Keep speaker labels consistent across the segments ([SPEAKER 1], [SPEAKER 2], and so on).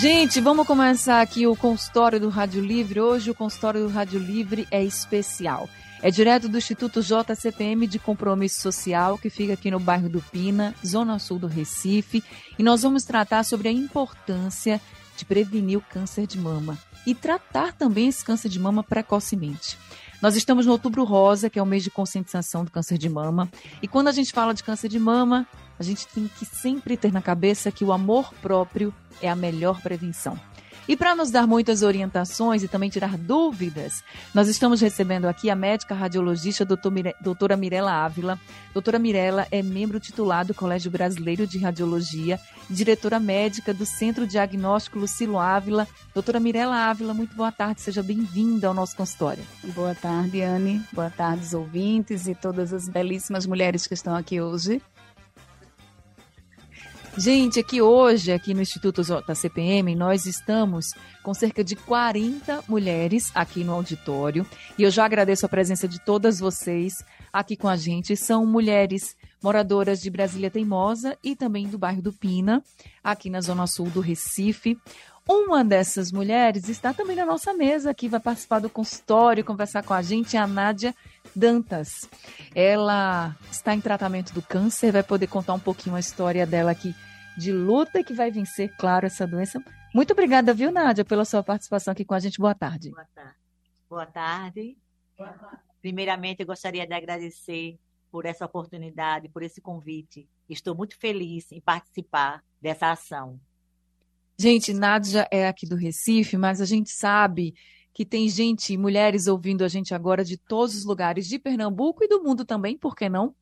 [SPEAKER 1] Gente, vamos começar aqui o consultório do Rádio Livre. Hoje o consultório do Rádio Livre é especial. É direto do Instituto JCPM de Compromisso Social, que fica aqui no bairro do Pina, zona sul do Recife, e nós vamos tratar sobre a importância de prevenir o câncer de mama e tratar também esse câncer de mama precocemente. Nós estamos no Outubro Rosa, que é o mês de conscientização do câncer de mama, e quando a gente fala de câncer de mama, a gente tem que sempre ter na cabeça que o amor próprio é a melhor prevenção. E para nos dar muitas orientações e também tirar dúvidas, nós estamos recebendo aqui a médica radiologista doutora Mirela Ávila. Doutora Mirela é membro titular do Colégio Brasileiro de Radiologia, diretora médica do Centro Diagnóstico Lucilo Ávila. Doutora Mirela Ávila, muito boa tarde, seja bem-vinda ao nosso consultório.
[SPEAKER 2] Boa tarde, Anne. Boa tarde, os ouvintes e todas as belíssimas mulheres que estão aqui hoje.
[SPEAKER 1] Gente, aqui hoje, aqui no Instituto da CPM, nós estamos com cerca de 40 mulheres aqui no auditório. E eu já agradeço a presença de todas vocês aqui com a gente. São mulheres moradoras de Brasília Teimosa e também do bairro do Pina, aqui na Zona Sul do Recife. Uma dessas mulheres está também na nossa mesa aqui, vai participar do consultório, conversar com a gente, é a Nádia Dantas. Ela está em tratamento do câncer, vai poder contar um pouquinho a história dela aqui de luta que vai vencer, claro, essa doença. Muito obrigada, viu, Nádia, pela sua participação aqui com a gente. Boa tarde.
[SPEAKER 3] Boa tarde. Boa tarde. Primeiramente, eu gostaria de agradecer por essa oportunidade, por esse convite. Estou muito feliz em participar dessa ação.
[SPEAKER 1] Gente, Nádia é aqui do Recife, mas a gente sabe que tem gente, mulheres ouvindo a gente agora de todos os lugares de Pernambuco e do mundo também, por que não?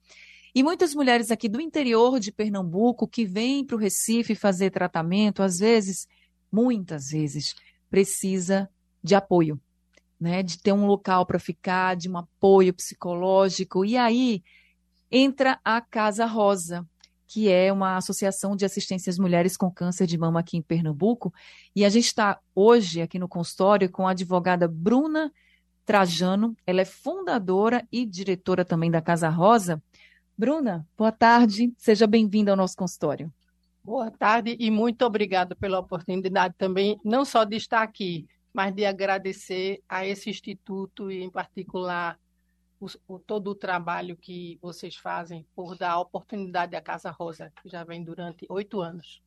[SPEAKER 1] E muitas mulheres aqui do interior de Pernambuco que vêm para o Recife fazer tratamento, às vezes, muitas vezes, precisa de apoio, né? De ter um local para ficar, de um apoio psicológico. E aí entra a Casa Rosa, que é uma associação de assistência às mulheres com câncer de mama aqui em Pernambuco. E a gente está hoje aqui no consultório com a advogada Bruna Trajano. Ela é fundadora e diretora também da Casa Rosa. Bruna, boa tarde, seja bem-vinda ao nosso consultório.
[SPEAKER 4] Boa tarde e muito obrigada pela oportunidade também, não só de estar aqui, mas de agradecer a esse instituto e, em particular, o, o, todo o trabalho que vocês fazem por dar a oportunidade à Casa Rosa, que já vem durante oito anos.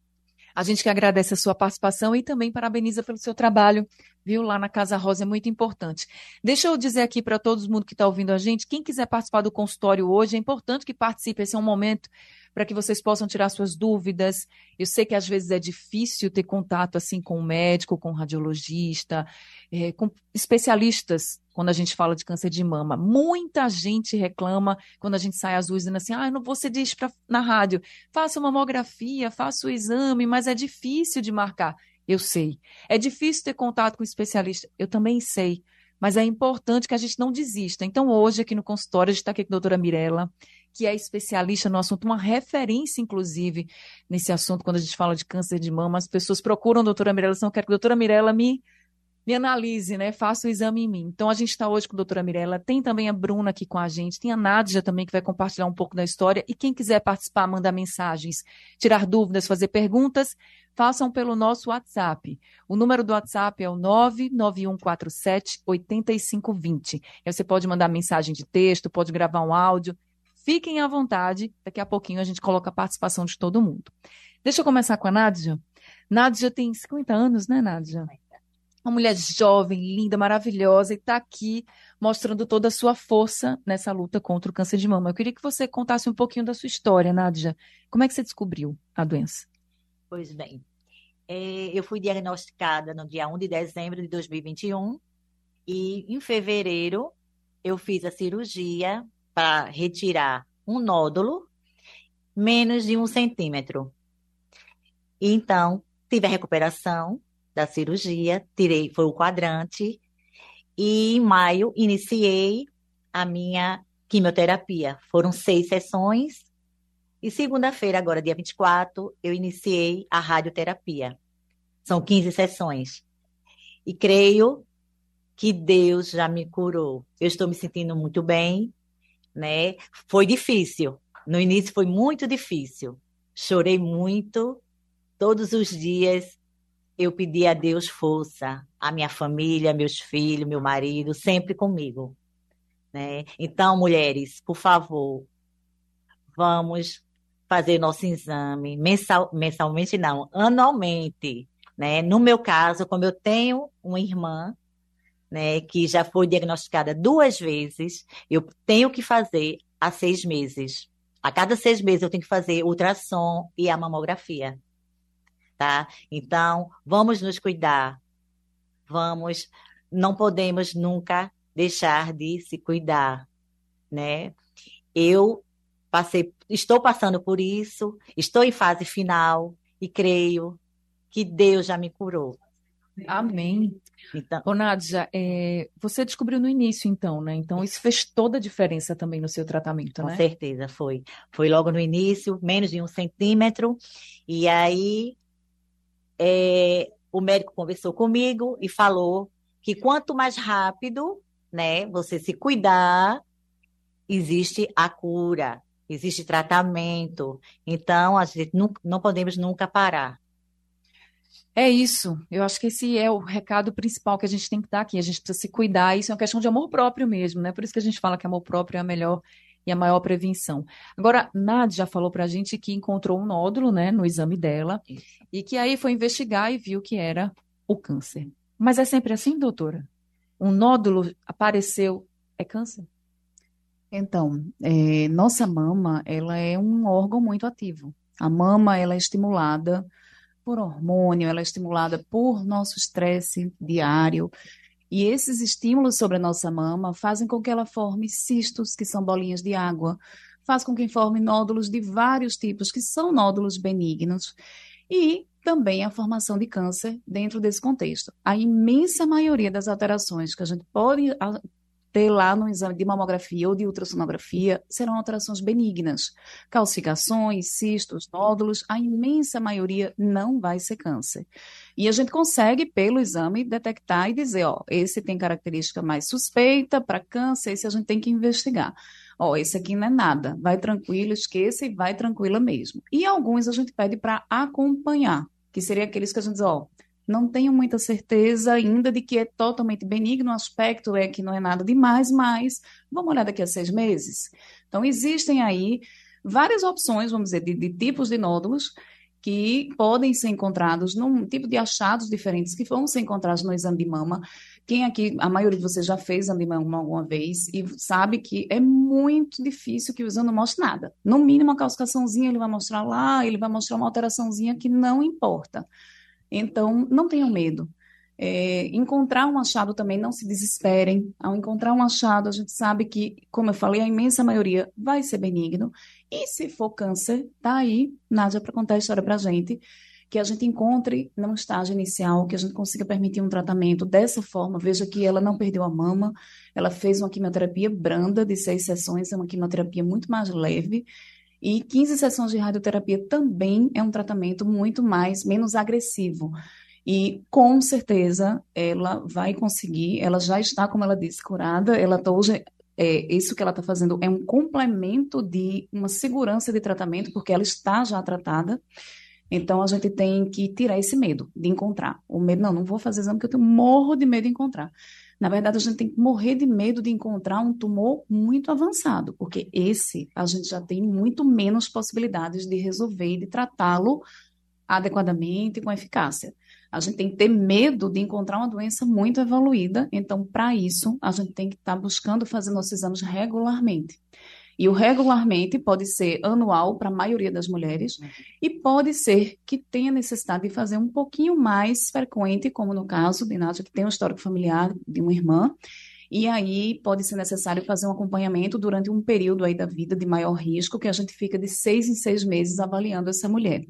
[SPEAKER 1] A gente que agradece a sua participação e também parabeniza pelo seu trabalho, viu? Lá na Casa Rosa é muito importante. Deixa eu dizer aqui para todo mundo que está ouvindo a gente, quem quiser participar do consultório hoje, é importante que participe. Esse é um momento para que vocês possam tirar suas dúvidas. Eu sei que às vezes é difícil ter contato assim com o médico, com o radiologista, é, com especialistas quando a gente fala de câncer de mama. Muita gente reclama quando a gente sai às ruas dizendo assim: ah, não diz pra, na rádio, faça uma mamografia, faça o exame, mas é difícil de marcar. Eu sei. É difícil ter contato com especialista. Eu também sei. Mas é importante que a gente não desista. Então, hoje, aqui no consultório, a gente está aqui com a doutora Mirella, que é especialista no assunto, uma referência, inclusive, nesse assunto, quando a gente fala de câncer de mama. As pessoas procuram a doutora Mirella, não quero que a doutora Mirella me me analise, né? Faça o exame em mim. Então, a gente está hoje com a doutora Mirella, tem também a Bruna aqui com a gente, tem a Nádia também, que vai compartilhar um pouco da história. E quem quiser participar, mandar mensagens, tirar dúvidas, fazer perguntas, façam pelo nosso WhatsApp. O número do WhatsApp é o 99147 8520. Aí você pode mandar mensagem de texto, pode gravar um áudio. Fiquem à vontade, daqui a pouquinho a gente coloca a participação de todo mundo. Deixa eu começar com a Nádia. Nádia tem 50 anos, né, Nádia? uma mulher jovem, linda, maravilhosa, e está aqui mostrando toda a sua força nessa luta contra o câncer de mama. Eu queria que você contasse um pouquinho da sua história, Nádia. Como é que você descobriu a doença?
[SPEAKER 3] Pois bem, é, eu fui diagnosticada no dia 1 de dezembro de 2021 e em fevereiro eu fiz a cirurgia para retirar um nódulo menos de um centímetro. Então, tive a recuperação, da cirurgia, tirei, foi o quadrante, e em maio iniciei a minha quimioterapia. Foram seis sessões, e segunda-feira, agora dia 24, eu iniciei a radioterapia. São 15 sessões. E creio que Deus já me curou. Eu estou me sentindo muito bem, né? Foi difícil. No início foi muito difícil. Chorei muito. Todos os dias eu pedi a Deus força, a minha família, meus filhos, meu marido, sempre comigo. Né? Então, mulheres, por favor, vamos fazer nosso exame mensal, mensalmente, não, anualmente. Né? No meu caso, como eu tenho uma irmã né, que já foi diagnosticada duas vezes, eu tenho que fazer há seis meses. A cada seis meses eu tenho que fazer ultrassom e a mamografia. Tá? Então, vamos nos cuidar. Vamos, não podemos nunca deixar de se cuidar, né? Eu passei, estou passando por isso, estou em fase final e creio que Deus já me curou.
[SPEAKER 1] Amém. Então, Ô, Nádia, é, você descobriu no início, então, né? Então, isso fez toda a diferença também no seu tratamento,
[SPEAKER 3] com
[SPEAKER 1] né?
[SPEAKER 3] Com certeza, foi. Foi logo no início, menos de um centímetro. E aí, é, o médico conversou comigo e falou que quanto mais rápido, né, você se cuidar, existe a cura, existe tratamento. Então, a gente não, não podemos nunca parar.
[SPEAKER 1] É isso. Eu acho que esse é o recado principal que a gente tem que dar aqui. A gente precisa se cuidar. Isso é uma questão de amor próprio mesmo, né? Por isso que a gente fala que amor próprio é a melhor e a maior prevenção. Agora, Nádia já falou pra gente que encontrou um nódulo, né, no exame dela, isso. e que aí foi investigar e viu que era o câncer. Mas é sempre assim, doutora? Um nódulo apareceu, é câncer?
[SPEAKER 2] Então, é, nossa mama, ela é um órgão muito ativo. A mama, ela é estimulada por hormônio, ela é estimulada por nosso estresse diário. E esses estímulos sobre a nossa mama fazem com que ela forme cistos, que são bolinhas de água, faz com que forme nódulos de vários tipos, que são nódulos benignos, e também a formação de câncer dentro desse contexto. A imensa maioria das alterações que a gente pode ter lá no exame de mamografia ou de ultrassonografia serão alterações benignas. Calcificações, cistos, nódulos, a imensa maioria não vai ser câncer. E a gente consegue, pelo exame, detectar e dizer, ó, esse tem característica mais suspeita para câncer, esse a gente tem que investigar. Ó, esse aqui não é nada, vai tranquilo, esqueça e vai tranquila mesmo. E alguns a gente pede para acompanhar, que seria aqueles que a gente diz, ó, não tenho muita certeza ainda de que é totalmente benigno, o aspecto é que não é nada demais, mas vamos olhar daqui a seis meses. Então, existem aí várias opções, vamos dizer, de, de tipos de nódulos que podem ser encontrados num tipo de achados diferentes que vão ser encontrados no exame de mama. Quem aqui, a maioria de vocês já fez exame de mama alguma vez e sabe que é muito difícil que o exame não mostre nada. No mínimo, uma calcificaçãozinha ele vai mostrar lá, ele vai mostrar uma alteraçãozinha que não importa. Então, não tenham medo. É, encontrar um achado também, não se desesperem. Ao encontrar um achado, a gente sabe que, como eu falei, a imensa maioria vai ser benigno. E se for câncer, tá aí, Nádia, para contar a história para a gente, que a gente encontre num estágio inicial, que a gente consiga permitir um tratamento dessa forma. Veja que ela não perdeu a mama, ela fez uma quimioterapia branda de seis sessões, é uma quimioterapia muito mais leve, e 15 sessões de radioterapia também é um tratamento muito mais, menos agressivo. E com certeza ela vai conseguir, ela já está, como ela disse, curada. Ela tá hoje, é, isso que ela está fazendo é um complemento de uma segurança de tratamento, porque ela está já tratada. Então a gente tem que tirar esse medo de encontrar. O medo, não, não vou fazer exame porque eu tenho morro de medo de encontrar. Na verdade, a gente tem que morrer de medo de encontrar um tumor muito avançado, porque esse a gente já tem muito menos possibilidades de resolver e de tratá-lo adequadamente e com eficácia. A gente tem que ter medo de encontrar uma doença muito evoluída, então, para isso, a gente tem que estar tá buscando fazer nossos exames regularmente. E o regularmente pode ser anual para a maioria das mulheres uhum. e pode ser que tenha necessidade de fazer um pouquinho mais frequente, como no caso de Nádia, que tem um histórico familiar de uma irmã, e aí pode ser necessário fazer um acompanhamento durante um período aí da vida de maior risco, que a gente fica de seis em seis meses avaliando essa mulher.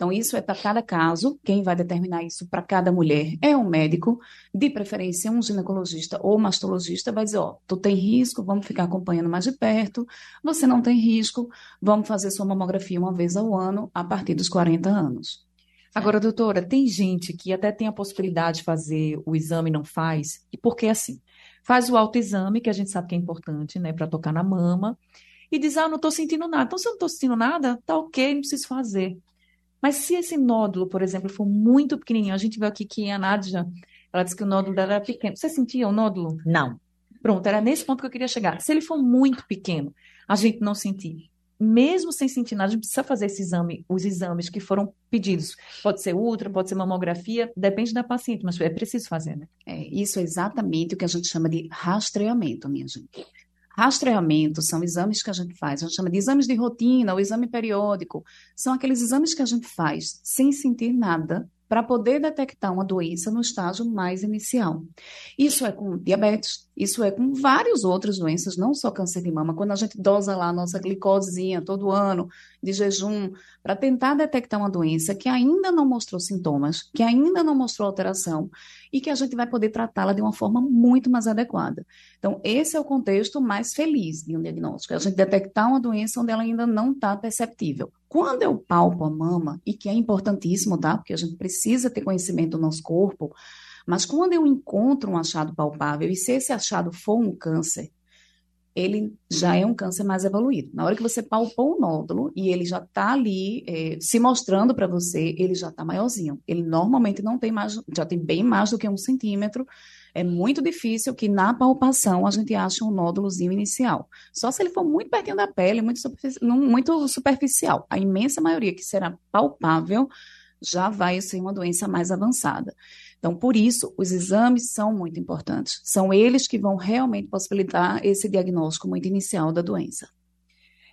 [SPEAKER 2] Então, isso é para cada caso, quem vai determinar isso para cada mulher é um médico, de preferência um ginecologista ou mastologista, vai dizer, ó, tu tem risco, vamos ficar acompanhando mais de perto, você não tem risco, vamos fazer sua mamografia uma vez ao ano, a partir dos 40 anos.
[SPEAKER 1] Agora, doutora, tem gente que até tem a possibilidade de fazer o exame e não faz, e por que assim? Faz o autoexame, que a gente sabe que é importante, né, para tocar na mama, e diz, ah, não estou sentindo nada. Então, se eu não estou sentindo nada, tá ok, não preciso fazer. Mas se esse nódulo, por exemplo, for muito pequenininho, a gente viu aqui que a Nádia, ela disse que o nódulo dela era pequeno. Você sentia o nódulo?
[SPEAKER 3] Não.
[SPEAKER 1] Pronto, era nesse ponto que eu queria chegar. Se ele for muito pequeno, a gente não sentir. Mesmo sem sentir nada, a gente precisa fazer esse exame, os exames que foram pedidos. Pode ser ultra, pode ser mamografia, depende da paciente, mas é preciso fazer, né?
[SPEAKER 2] É, isso é exatamente o que a gente chama de rastreamento, minha gente. Rastreamento são exames que a gente faz, a gente chama de exames de rotina ou exame periódico. São aqueles exames que a gente faz sem sentir nada para poder detectar uma doença no estágio mais inicial. Isso é com diabetes, isso é com várias outras doenças, não só câncer de mama. Quando a gente dosa lá a nossa glicosezinha todo ano, de jejum, para tentar detectar uma doença que ainda não mostrou sintomas, que ainda não mostrou alteração, e que a gente vai poder tratá-la de uma forma muito mais adequada. Então, esse é o contexto mais feliz de um diagnóstico, é a gente detectar uma doença onde ela ainda não está perceptível. Quando eu palpo a mama, e que é importantíssimo, tá? Porque a gente precisa ter conhecimento do nosso corpo, mas quando eu encontro um achado palpável, e se esse achado for um câncer, ele já é um câncer mais evoluído. Na hora que você palpou o nódulo e ele já está ali é, se mostrando para você, ele já está maiorzinho. Ele normalmente não tem mais, já tem bem mais do que um centímetro, é muito difícil que na palpação a gente ache um nódulozinho inicial. Só se ele for muito pertinho da pele, muito, superfici muito superficial. A imensa maioria que será palpável já vai ser uma doença mais avançada. Então, por isso, os exames são muito importantes. São eles que vão realmente possibilitar esse diagnóstico muito inicial da doença.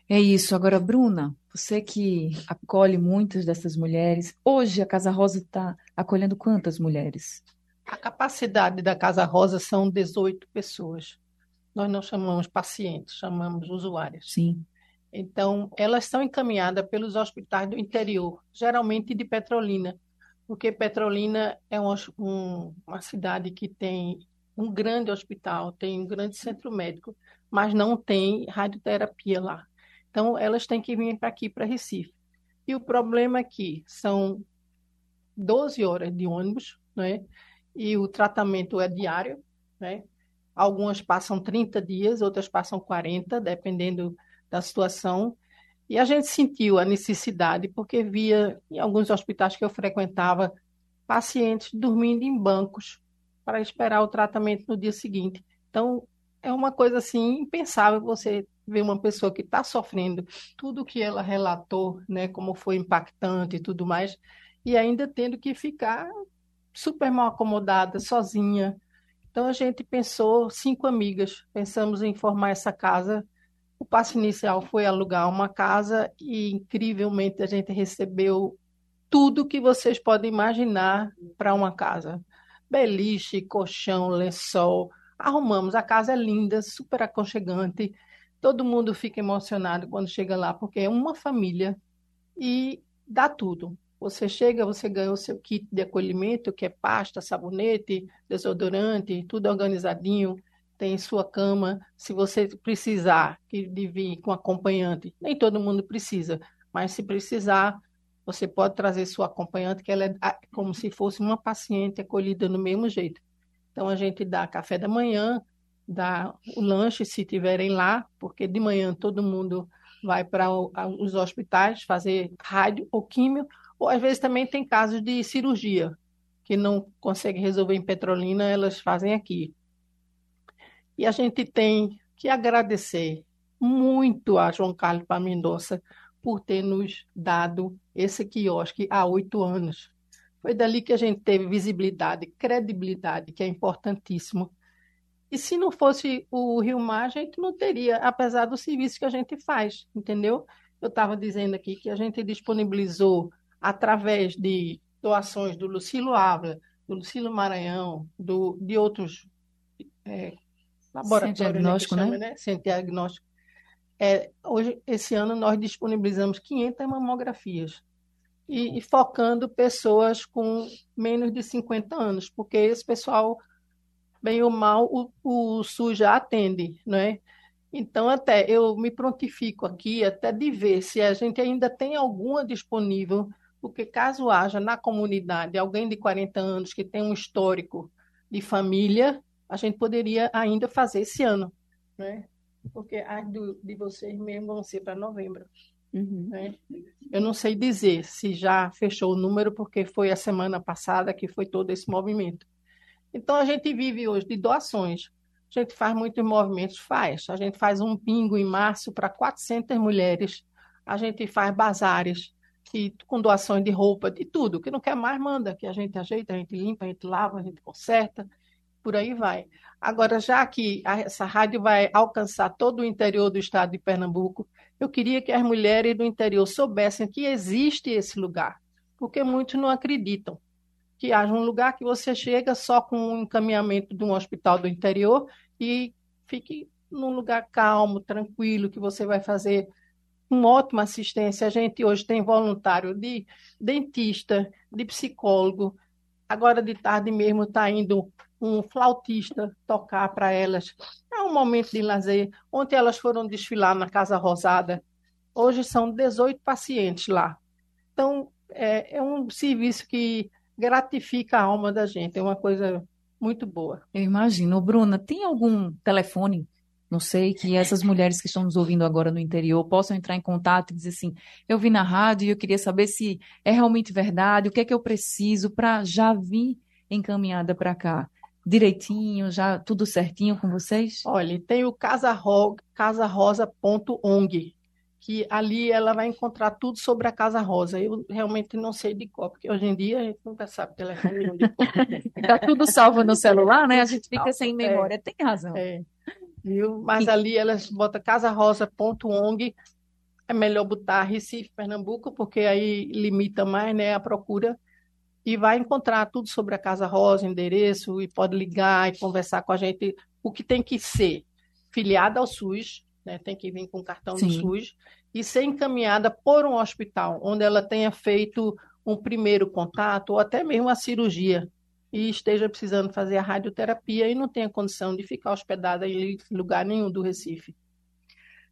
[SPEAKER 1] É isso. Agora, Bruna, você que acolhe muitas dessas mulheres, hoje a Casa Rosa está acolhendo quantas mulheres?
[SPEAKER 4] A capacidade da Casa Rosa são 18 pessoas. Nós não chamamos pacientes, chamamos usuários.
[SPEAKER 1] Sim.
[SPEAKER 4] Então, elas são encaminhadas pelos hospitais do interior, geralmente de Petrolina, porque Petrolina é um, um, uma cidade que tem um grande hospital, tem um grande centro médico, mas não tem radioterapia lá. Então, elas têm que vir para aqui, para Recife. E o problema é que são 12 horas de ônibus, né? e o tratamento é diário, né? Algumas passam 30 dias, outras passam 40, dependendo da situação. E a gente sentiu a necessidade, porque via em alguns hospitais que eu frequentava pacientes dormindo em bancos para esperar o tratamento no dia seguinte. Então, é uma coisa assim impensável você ver uma pessoa que está sofrendo tudo que ela relatou, né, como foi impactante e tudo mais, e ainda tendo que ficar super mal acomodada, sozinha. Então a gente pensou, cinco amigas, pensamos em formar essa casa. O passo inicial foi alugar uma casa e incrivelmente a gente recebeu tudo que vocês podem imaginar para uma casa. Beliche, colchão, lençol. Arrumamos, a casa é linda, super aconchegante. Todo mundo fica emocionado quando chega lá, porque é uma família e dá tudo. Você chega, você ganha o seu kit de acolhimento, que é pasta, sabonete, desodorante, tudo organizadinho, tem sua cama. Se você precisar de vir com acompanhante, nem todo mundo precisa, mas se precisar, você pode trazer sua acompanhante, que ela é como se fosse uma paciente acolhida do mesmo jeito. Então a gente dá café da manhã, dá o lanche se tiverem lá, porque de manhã todo mundo vai para os hospitais fazer rádio ou químio, ou às vezes também tem casos de cirurgia, que não conseguem resolver em Petrolina, elas fazem aqui. E a gente tem que agradecer muito a João Carlos Mendonça por ter nos dado esse quiosque há oito anos. Foi dali que a gente teve visibilidade, credibilidade, que é importantíssimo. E se não fosse o Rio Mar, a gente não teria, apesar do serviço que a gente faz, entendeu? Eu estava dizendo aqui que a gente disponibilizou através de doações do Lucilo Ávila, do Lucilo Maranhão, do, de outros é, laboratórios. Sem diagnóstico, né? Chama, né? Sem diagnóstico. É, hoje, esse ano, nós disponibilizamos 500 mamografias. e, e, focando pessoas com menos de 50 anos, porque esse pessoal, bem ou mal, o, o SUS já atende, não é? Então, até eu me prontifico aqui até de ver se a gente ainda tem alguma disponível, porque caso haja na comunidade alguém de 40 anos que tem um histórico de família, a gente poderia ainda fazer esse ano, né? Porque as do, de vocês mesmo vão ser para novembro. Uhum. Né? Eu não sei dizer se já fechou o número, porque foi a semana passada que foi todo esse movimento. Então, a gente vive hoje de doações. A gente faz muitos movimentos, faz. A gente faz um bingo em março para 400 mulheres. A gente faz bazares que, com doações de roupa, de tudo. Que não quer mais, manda. Que a gente ajeita, a gente limpa, a gente lava, a gente conserta. Por aí vai. Agora, já que essa rádio vai alcançar todo o interior do estado de Pernambuco, eu queria que as mulheres do interior soubessem que existe esse lugar, porque muitos não acreditam que haja um lugar que você chega só com um encaminhamento de um hospital do interior e fique num lugar calmo, tranquilo, que você vai fazer uma ótima assistência. A gente hoje tem voluntário de dentista, de psicólogo. Agora de tarde mesmo está indo um flautista tocar para elas. É um momento de lazer. Ontem elas foram desfilar na Casa Rosada. Hoje são 18 pacientes lá. Então, é, é um serviço que gratifica a alma da gente, é uma coisa muito boa.
[SPEAKER 1] Eu imagino. Bruna, tem algum telefone, não sei, que essas mulheres que estão nos ouvindo agora no interior possam entrar em contato e dizer assim: eu vi na rádio e eu queria saber se é realmente verdade, o que é que eu preciso para já vir encaminhada para cá? Direitinho, já tudo certinho com vocês?
[SPEAKER 4] Olha, tem o casarosa.ong, que ali ela vai encontrar tudo sobre a Casa Rosa. Eu realmente não sei de qual, porque hoje em dia a gente nunca sabe telefone.
[SPEAKER 1] Está tudo salvo no celular, né? A gente fica sem memória. É, Tem razão.
[SPEAKER 4] É. Viu? Mas e... ali elas botam casarosa.ong, é melhor botar Recife, Pernambuco, porque aí limita mais né, a procura e vai encontrar tudo sobre a Casa Rosa, endereço, e pode ligar e conversar com a gente o que tem que ser filiada ao SUS, né, tem que vir com cartão Sim. do SUS, e ser encaminhada por um hospital, onde ela tenha feito um primeiro contato ou até mesmo a cirurgia e esteja precisando fazer a radioterapia e não tenha condição de ficar hospedada em lugar nenhum do Recife.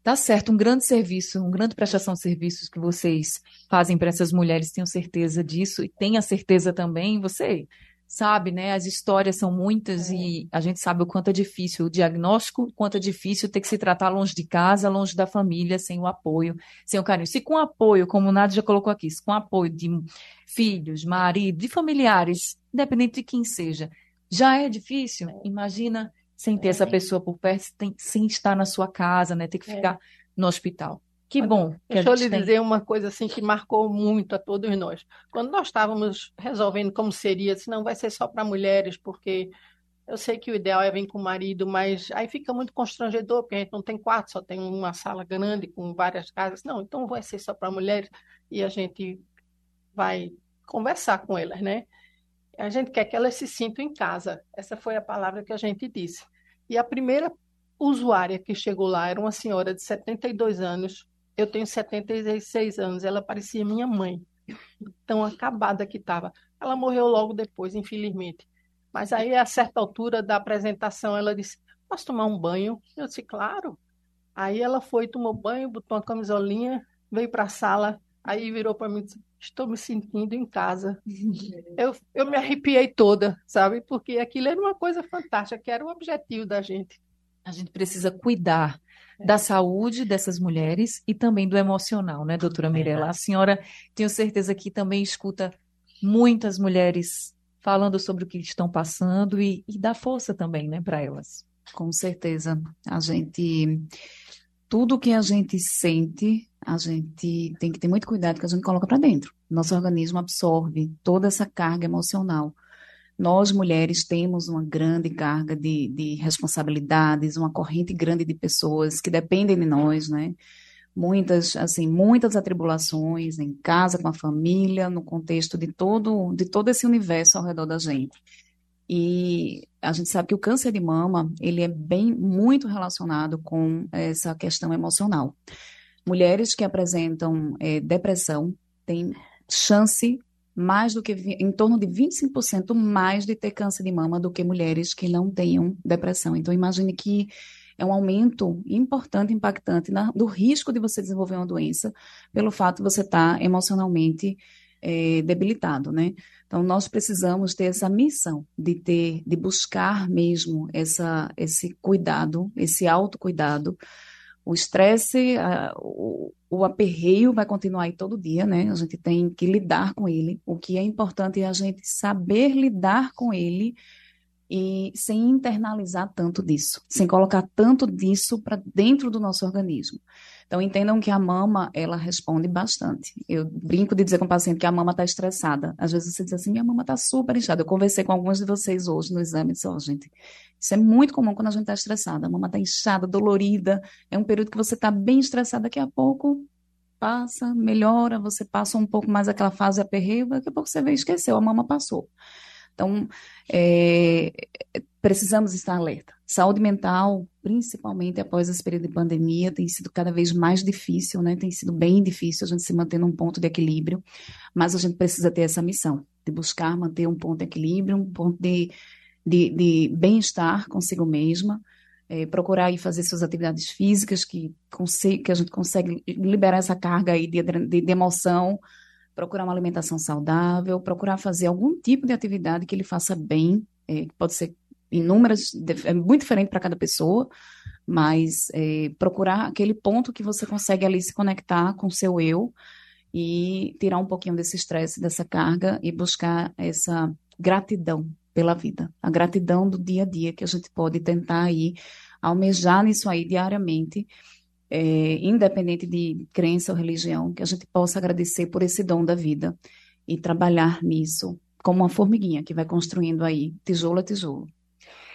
[SPEAKER 1] Tá certo, um grande serviço, uma grande prestação de serviços que vocês fazem para essas mulheres, tenho certeza disso, e tenha certeza também, você sabe, né? As histórias são muitas é. e a gente sabe o quanto é difícil o diagnóstico, o quanto é difícil ter que se tratar longe de casa, longe da família, sem o apoio, sem o carinho. Se com apoio, como o Nádia já colocou aqui, se com apoio de filhos, marido, de familiares, independente de quem seja, já é difícil, é. imagina sem ter é. essa pessoa por perto, sem, sem estar na sua casa, né? Ter que é. ficar no hospital. Que bom. Que
[SPEAKER 4] Deixa eu lhe tem. dizer uma coisa assim que marcou muito a todos nós. Quando nós estávamos resolvendo como seria, se não vai ser só para mulheres, porque eu sei que o ideal é vir com o marido, mas aí fica muito constrangedor, porque a gente não tem quarto, só tem uma sala grande com várias casas. Não, então vai ser só para mulheres e a gente vai conversar com elas, né? A gente quer que elas se sintam em casa. Essa foi a palavra que a gente disse. E a primeira usuária que chegou lá era uma senhora de 72 anos, eu tenho 76 anos, ela parecia minha mãe, tão acabada que estava. Ela morreu logo depois, infelizmente. Mas aí, a certa altura da apresentação, ela disse: Posso tomar um banho? Eu disse: Claro. Aí ela foi, tomou banho, botou uma camisolinha, veio para a sala, aí virou para mim e disse: Estou me sentindo em casa. eu, eu me arrepiei toda, sabe? Porque aquilo era uma coisa fantástica, que era o objetivo da gente.
[SPEAKER 1] A gente precisa cuidar da saúde dessas mulheres e também do emocional, né, doutora Mirella? A senhora, tenho certeza que também escuta muitas mulheres falando sobre o que estão passando e, e dá força também, né, para elas.
[SPEAKER 2] Com certeza. A gente. Tudo que a gente sente, a gente tem que ter muito cuidado que a gente coloca para dentro. Nosso organismo absorve toda essa carga emocional. Nós, mulheres, temos uma grande carga de, de responsabilidades, uma corrente grande de pessoas que dependem de nós, né? Muitas, assim, muitas atribulações em casa, com a família, no contexto de todo, de todo esse universo ao redor da gente. E a gente sabe que o câncer de mama, ele é bem, muito relacionado com essa questão emocional. Mulheres que apresentam é, depressão têm chance mais do que em torno de 25% mais de ter câncer de mama do que mulheres que não tenham depressão. Então, imagine que é um aumento importante, impactante na, do risco de você desenvolver uma doença pelo fato de você estar tá emocionalmente é, debilitado, né? Então, nós precisamos ter essa missão de ter, de buscar mesmo essa, esse cuidado, esse autocuidado, o estresse, o, o aperreio vai continuar aí todo dia, né? A gente tem que lidar com ele. O que é importante é a gente saber lidar com ele e sem internalizar tanto disso, sem colocar tanto disso para dentro do nosso organismo. Então, entendam que a mama, ela responde bastante. Eu brinco de dizer com o paciente que a mama está estressada. Às vezes você diz assim, minha mama está super inchada. Eu conversei com alguns de vocês hoje no exame disse, oh, gente, isso é muito comum quando a gente está estressada. A mama está inchada, dolorida. É um período que você está bem estressada. Daqui a pouco passa, melhora, você passa um pouco mais aquela fase aperreio, daqui a pouco você vê, esqueceu, a mama passou. Então, é, precisamos estar alerta. Saúde mental, principalmente após esse período de pandemia, tem sido cada vez mais difícil, né? Tem sido bem difícil a gente se manter num ponto de equilíbrio, mas a gente precisa ter essa missão de buscar manter um ponto de equilíbrio, um ponto de, de, de bem-estar consigo mesma, é, procurar ir fazer suas atividades físicas que, que a gente consegue liberar essa carga aí de, de, de emoção, procurar uma alimentação saudável, procurar fazer algum tipo de atividade que lhe faça bem, é, pode ser inúmeras, é muito diferente para cada pessoa, mas é, procurar aquele ponto que você consegue ali se conectar com o seu eu e tirar um pouquinho desse estresse, dessa carga e buscar essa gratidão pela vida, a gratidão do dia a dia que a gente pode tentar aí almejar nisso aí diariamente é, independente de crença ou religião, que a gente possa agradecer por esse dom da vida e trabalhar nisso como uma formiguinha que vai construindo aí, tijolo a tijolo.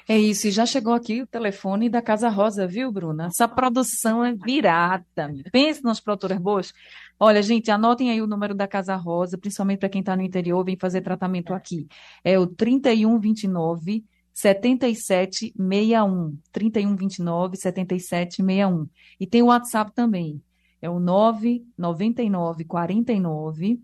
[SPEAKER 1] É isso, e já chegou aqui o telefone da Casa Rosa, viu, Bruna? Essa produção é virada. Pense nas produtoras boas. Olha, gente, anotem aí o número da Casa Rosa, principalmente para quem está no interior, vem fazer tratamento aqui. É o 3129 7761, 3129 7761. E tem o WhatsApp também, é o 999 49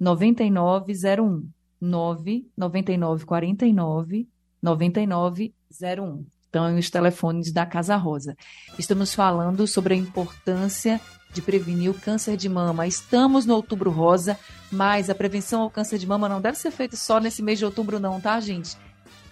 [SPEAKER 1] 9901, 999 49 9901. Então, os telefones da Casa Rosa. Estamos falando sobre a importância de prevenir o câncer de mama. Estamos no Outubro Rosa, mas a prevenção ao câncer de mama não deve ser feita só nesse mês de outubro, não, tá, gente?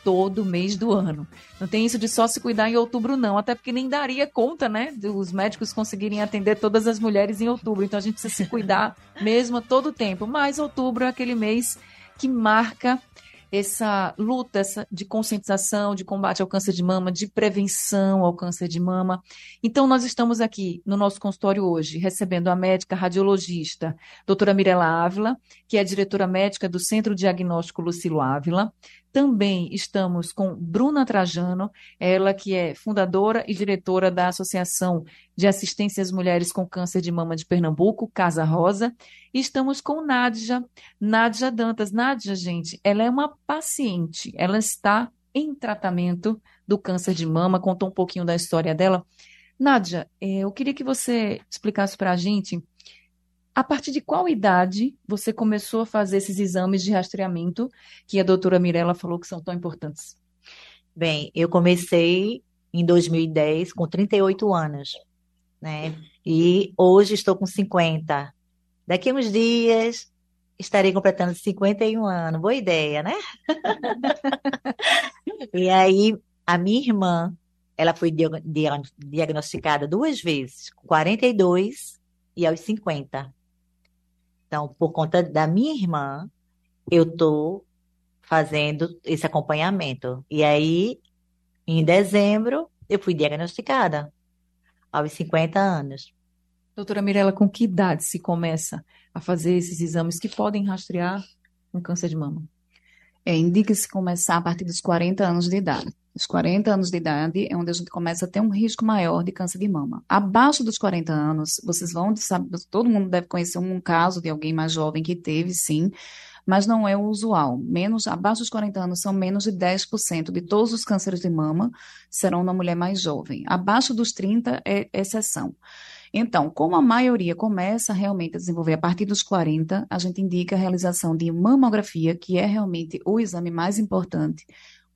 [SPEAKER 1] Todo mês do ano. Não tem isso de só se cuidar em outubro, não, até porque nem daria conta, né, dos médicos conseguirem atender todas as mulheres em outubro. Então a gente precisa se cuidar mesmo a todo tempo. Mas outubro é aquele mês que marca essa luta essa de conscientização, de combate ao câncer de mama, de prevenção ao câncer de mama. Então, nós estamos aqui no nosso consultório hoje, recebendo a médica radiologista, doutora Mirela Ávila, que é diretora médica do Centro Diagnóstico Lucilo Ávila. Também estamos com Bruna Trajano, ela que é fundadora e diretora da Associação de Assistência às Mulheres com Câncer de Mama de Pernambuco, Casa Rosa. E estamos com Nádia, Nádia Dantas. Nádia, gente, ela é uma paciente, ela está em tratamento do câncer de mama, contou um pouquinho da história dela. Nádia, eh, eu queria que você explicasse para a gente a partir de qual idade você começou a fazer esses exames de rastreamento que a doutora Mirella falou que são tão importantes?
[SPEAKER 3] Bem, eu comecei em 2010 com 38 anos, né? E hoje estou com 50. Daqui uns dias estarei completando 51 anos. Boa ideia, né? e aí, a minha irmã, ela foi diagnosticada duas vezes, com 42 e aos 50. Então, por conta da minha irmã, eu estou fazendo esse acompanhamento. E aí, em dezembro, eu fui diagnosticada, aos 50 anos.
[SPEAKER 1] Doutora Mirella, com que idade se começa a fazer esses exames que podem rastrear um câncer de mama?
[SPEAKER 2] É, Indica-se começar a partir dos 40 anos de idade. Os 40 anos de idade é onde a gente começa a ter um risco maior de câncer de mama. Abaixo dos 40 anos, vocês vão, sabe, todo mundo deve conhecer um caso de alguém mais jovem que teve, sim, mas não é o usual. Menos, abaixo dos 40 anos são menos de 10% de todos os cânceres de mama serão na mulher mais jovem. Abaixo dos 30 é exceção. Então, como a maioria começa realmente a desenvolver a partir dos 40, a gente indica a realização de mamografia, que é realmente o exame mais importante,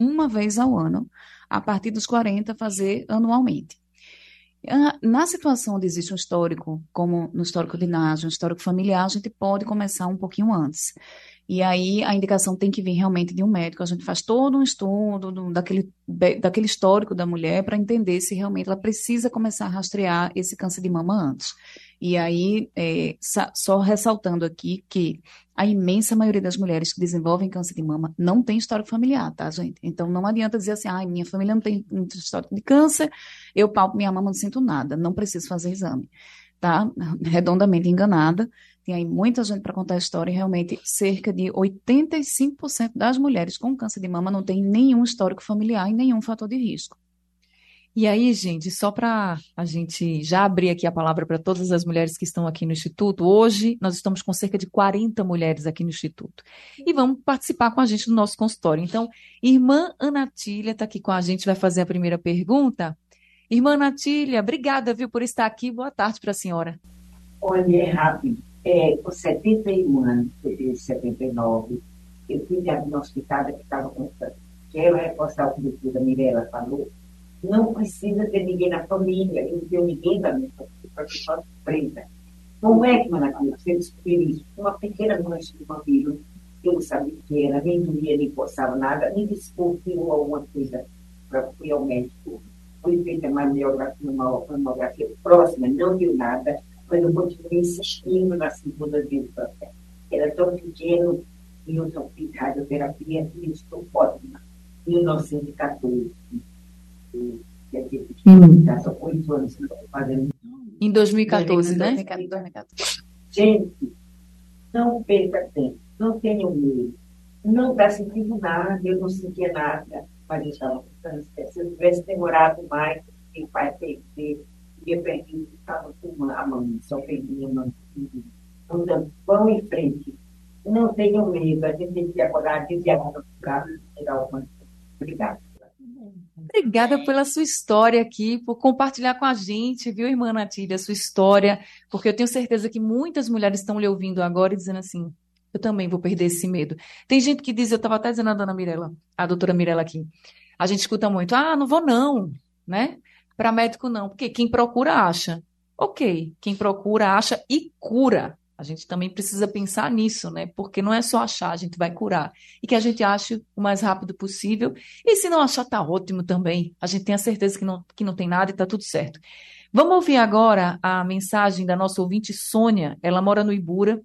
[SPEAKER 2] uma vez ao ano, a partir dos 40, fazer anualmente. Ah, na situação onde existe um histórico, como no histórico de NAS, um histórico familiar, a gente pode começar um pouquinho antes. E aí a indicação tem que vir realmente de um médico. A gente faz todo um estudo do, daquele, daquele histórico da mulher para entender se realmente ela precisa começar a rastrear esse câncer de mama antes. E aí, é, só ressaltando aqui que a imensa maioria das mulheres que desenvolvem câncer de mama não tem histórico familiar, tá, gente? Então não adianta dizer assim, ah, minha família não tem histórico de câncer, eu palpo minha mama, não sinto nada, não preciso fazer exame, tá? Redondamente enganada. Tem aí muita gente para contar a história e realmente cerca de 85% das mulheres com câncer de mama não tem nenhum histórico familiar e nenhum fator de risco.
[SPEAKER 1] E aí, gente, só para a gente já abrir aqui a palavra para todas as mulheres que estão aqui no Instituto, hoje nós estamos com cerca de 40 mulheres aqui no Instituto. E vão participar com a gente do nosso consultório. Então, irmã Anatília está aqui com a gente, vai fazer a primeira pergunta. Irmã Anatília, obrigada, viu, por estar aqui. Boa tarde para a senhora.
[SPEAKER 5] Olha, é rápido. É, com 71 anos, de 79, eu fui diagnosticada que estava com câncer. Quero reforçar o que a Mirella falou não precisa ter ninguém na família, eu não tenho ninguém da minha família ficar presa. Como é que, Maracanã, você descobriu isso? Uma pequena mancha de mamilo, eu não sabia o que era, nem doía, nem coçava nada, me desconfiou alguma coisa para fui ao médico. Fui feita uma mamografia, mamografia próxima, não viu nada, mas eu continuei insistindo na segunda vez. Era tão pequeno e eu só fiz radioterapia e estou ótima. 1914.
[SPEAKER 1] Em 2014, né?
[SPEAKER 5] Gente, não perca tempo, não tenham medo. Não está sentindo nada, eu não sentia nada, mas eu estava com Se eu tivesse demorado mais, meu pai perder, ia perder, estava com a mãe, só perdia a mão. Então, vão em frente. Não tenham medo, a gente tem que acordar, diagnosticar, tirar o Obrigada.
[SPEAKER 1] Obrigada pela sua história aqui, por compartilhar com a gente, viu, irmã Natília, a sua história, porque eu tenho certeza que muitas mulheres estão lhe ouvindo agora e dizendo assim: eu também vou perder esse medo. Tem gente que diz, eu estava até dizendo a dona Mirella, a doutora Mirella aqui, a gente escuta muito, ah, não vou não, né? Para médico não, porque quem procura acha. Ok, quem procura acha e cura. A gente também precisa pensar nisso, né? Porque não é só achar, a gente vai curar. E que a gente ache o mais rápido possível. E se não achar, tá ótimo também. A gente tem a certeza que não, que não tem nada e tá tudo certo. Vamos ouvir agora a mensagem da nossa ouvinte Sônia. Ela mora no Ibura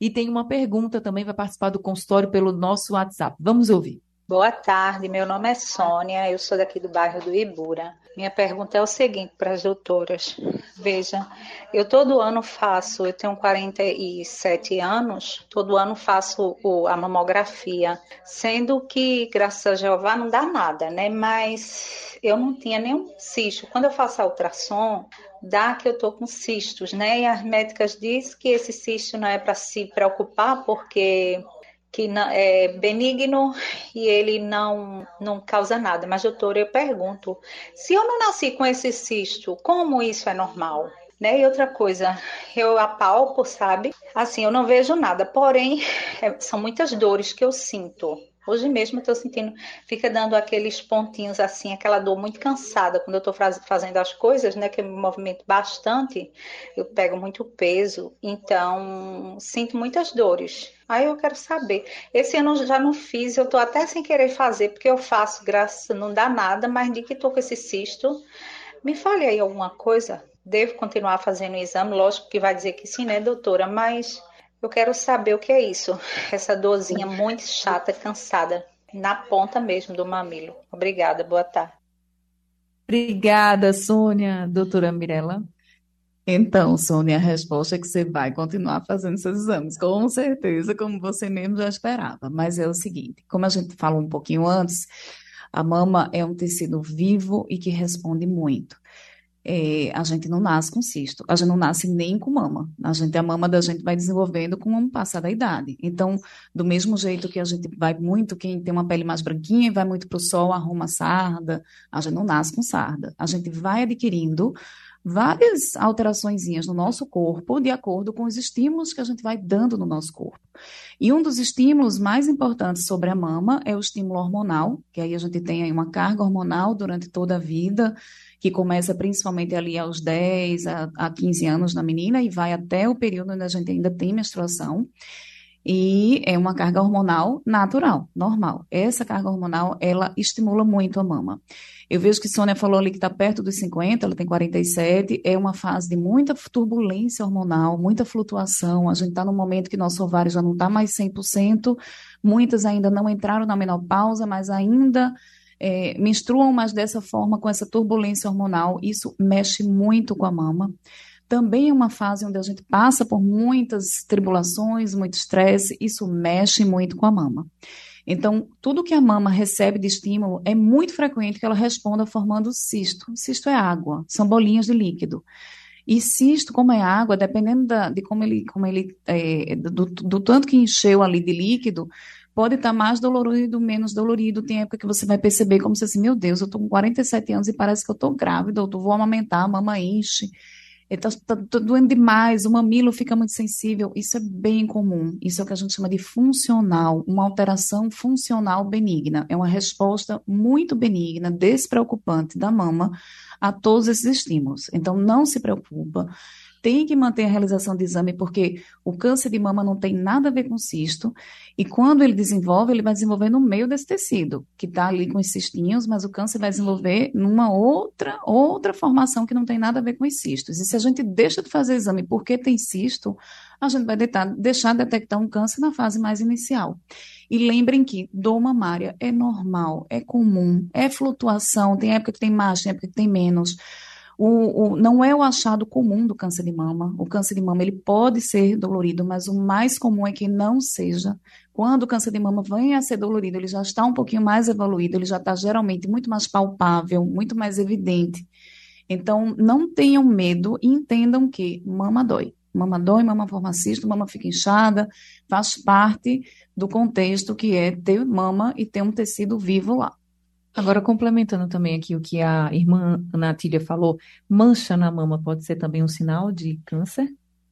[SPEAKER 1] e tem uma pergunta também, vai participar do consultório pelo nosso WhatsApp. Vamos ouvir.
[SPEAKER 6] Boa tarde, meu nome é Sônia, eu sou daqui do bairro do Ibura. Minha pergunta é o seguinte para as doutoras. Veja, eu todo ano faço, eu tenho 47 anos, todo ano faço o, a mamografia, sendo que, graças a Jeová, não dá nada, né? Mas eu não tinha nenhum cisto. Quando eu faço a ultrassom, dá que eu tô com cistos, né? E as médicas dizem que esse cisto não é para se preocupar, porque que é benigno e ele não, não causa nada. Mas, doutor, eu pergunto, se eu não nasci com esse cisto, como isso é normal? Né? E outra coisa, eu apalpo, sabe? Assim, eu não vejo nada, porém, é, são muitas dores que eu sinto. Hoje mesmo eu estou sentindo, fica dando aqueles pontinhos assim, aquela dor muito cansada quando eu estou fazendo as coisas, né? Que eu me movimento bastante, eu pego muito peso, então sinto muitas dores. Aí eu quero saber. Esse ano eu já não fiz, eu estou até sem querer fazer, porque eu faço, graças, não dá nada, mas de que estou com esse cisto. Me fale aí alguma coisa. Devo continuar fazendo o exame? Lógico que vai dizer que sim, né, doutora? Mas eu quero saber o que é isso, essa dorzinha muito chata, cansada, na ponta mesmo do mamilo. Obrigada, boa tarde.
[SPEAKER 1] Obrigada, Sônia. Doutora Mirella.
[SPEAKER 2] Então, Sônia, a resposta é que você vai continuar fazendo seus exames, com certeza, como você mesmo já esperava. Mas é o seguinte, como a gente falou um pouquinho antes, a mama é um tecido vivo e que responde muito é, a gente não nasce com cisto, a gente não nasce nem com mama. A gente, a mama da gente vai desenvolvendo com o passar da idade. Então, do mesmo jeito que a gente vai muito, quem tem uma pele mais branquinha e vai muito para o sol, arruma sarda, a gente não nasce com sarda. A gente vai adquirindo várias alterações no nosso corpo, de acordo com os estímulos que a gente vai dando no nosso corpo. E um dos estímulos mais importantes sobre a mama é o estímulo hormonal, que aí a gente tem aí uma carga hormonal durante toda a vida, que começa principalmente ali aos 10 a, a 15 anos na menina e vai até o período onde a gente ainda tem menstruação e é uma carga hormonal natural, normal. Essa carga hormonal, ela estimula muito a mama. Eu vejo que Sônia falou ali que está perto dos 50, ela tem 47, é uma fase de muita turbulência hormonal, muita flutuação, a gente está no momento que nosso ovário já não está mais 100%, muitas ainda não entraram na menopausa, mas ainda é, menstruam mais dessa forma, com essa turbulência hormonal, isso mexe muito com a mama também é uma fase onde a gente passa por muitas tribulações, muito estresse, isso mexe muito com a mama. Então, tudo que a mama recebe de estímulo é muito frequente que ela responda formando cisto. Cisto é água, são bolinhas de líquido. E cisto, como é água, dependendo da, de como ele, como ele é, do, do, tanto que encheu ali de líquido, pode estar mais dolorido, menos dolorido. Tem época que você vai perceber como se assim, meu Deus, eu estou com 47 anos e parece que eu estou grávida, eu vou amamentar, a mama enche está tá, tá doendo demais, o mamilo fica muito sensível. Isso é bem comum. Isso é o que a gente chama de funcional, uma alteração funcional benigna. É uma resposta muito benigna, despreocupante da mama a todos esses estímulos. Então, não se preocupa tem que manter a realização de exame, porque o câncer de mama não tem nada a ver com cisto, e quando ele desenvolve, ele vai desenvolver no meio desse tecido, que está ali com os cistinhos, mas o câncer vai desenvolver numa outra, outra formação que não tem nada a ver com os cistos. E se a gente deixa de fazer exame porque tem cisto, a gente vai deixar, deixar de detectar um câncer na fase mais inicial. E lembrem que dor mamária é normal, é comum, é flutuação, tem época que tem mais, tem época que tem menos. O, o, não é o achado comum do câncer de mama. O câncer de mama ele pode ser dolorido, mas o mais comum é que não seja. Quando o câncer de mama vem a ser dolorido, ele já está um pouquinho mais evoluído, ele já está geralmente muito mais palpável, muito mais evidente. Então, não tenham medo e entendam que mama dói. Mama dói, mama forma cisto, mama fica inchada, faz parte do contexto que é ter mama e ter um tecido vivo lá.
[SPEAKER 1] Agora, complementando também aqui o que a irmã Natília falou, mancha na mama pode ser também um sinal de câncer?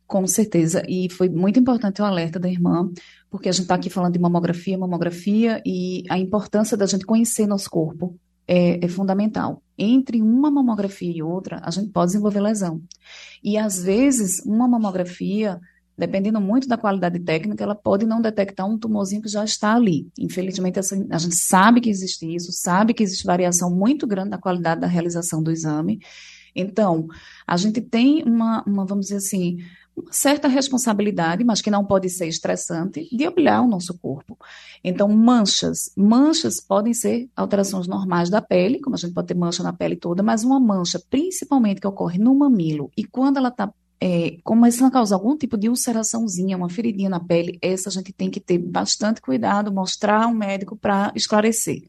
[SPEAKER 2] Com certeza, e foi muito importante o alerta da irmã, porque a gente está aqui falando de mamografia, mamografia, e a importância da gente conhecer nosso corpo é, é fundamental. Entre uma mamografia e outra, a gente pode desenvolver lesão. E às vezes, uma mamografia dependendo muito da qualidade técnica, ela pode não detectar um tumorzinho que já está ali. Infelizmente, a gente sabe que existe isso, sabe que existe variação muito grande na qualidade da realização do exame. Então, a gente tem uma, uma vamos dizer assim, certa responsabilidade, mas que não pode ser estressante, de olhar o nosso corpo. Então, manchas. Manchas podem ser alterações normais da pele, como a gente pode ter mancha na pele toda, mas uma mancha, principalmente que ocorre no mamilo, e quando ela está é, começando a causar algum tipo de ulceraçãozinha, uma feridinha na pele, essa a gente tem que ter bastante cuidado, mostrar ao médico para esclarecer.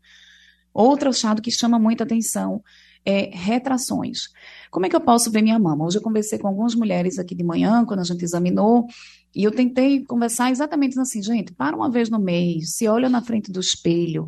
[SPEAKER 2] Outro achado que chama muita atenção é retrações. Como é que eu posso ver minha mama? Hoje eu conversei com algumas mulheres aqui de manhã, quando a gente examinou, e eu tentei conversar exatamente assim, gente, para uma vez no mês, se olha na frente do espelho,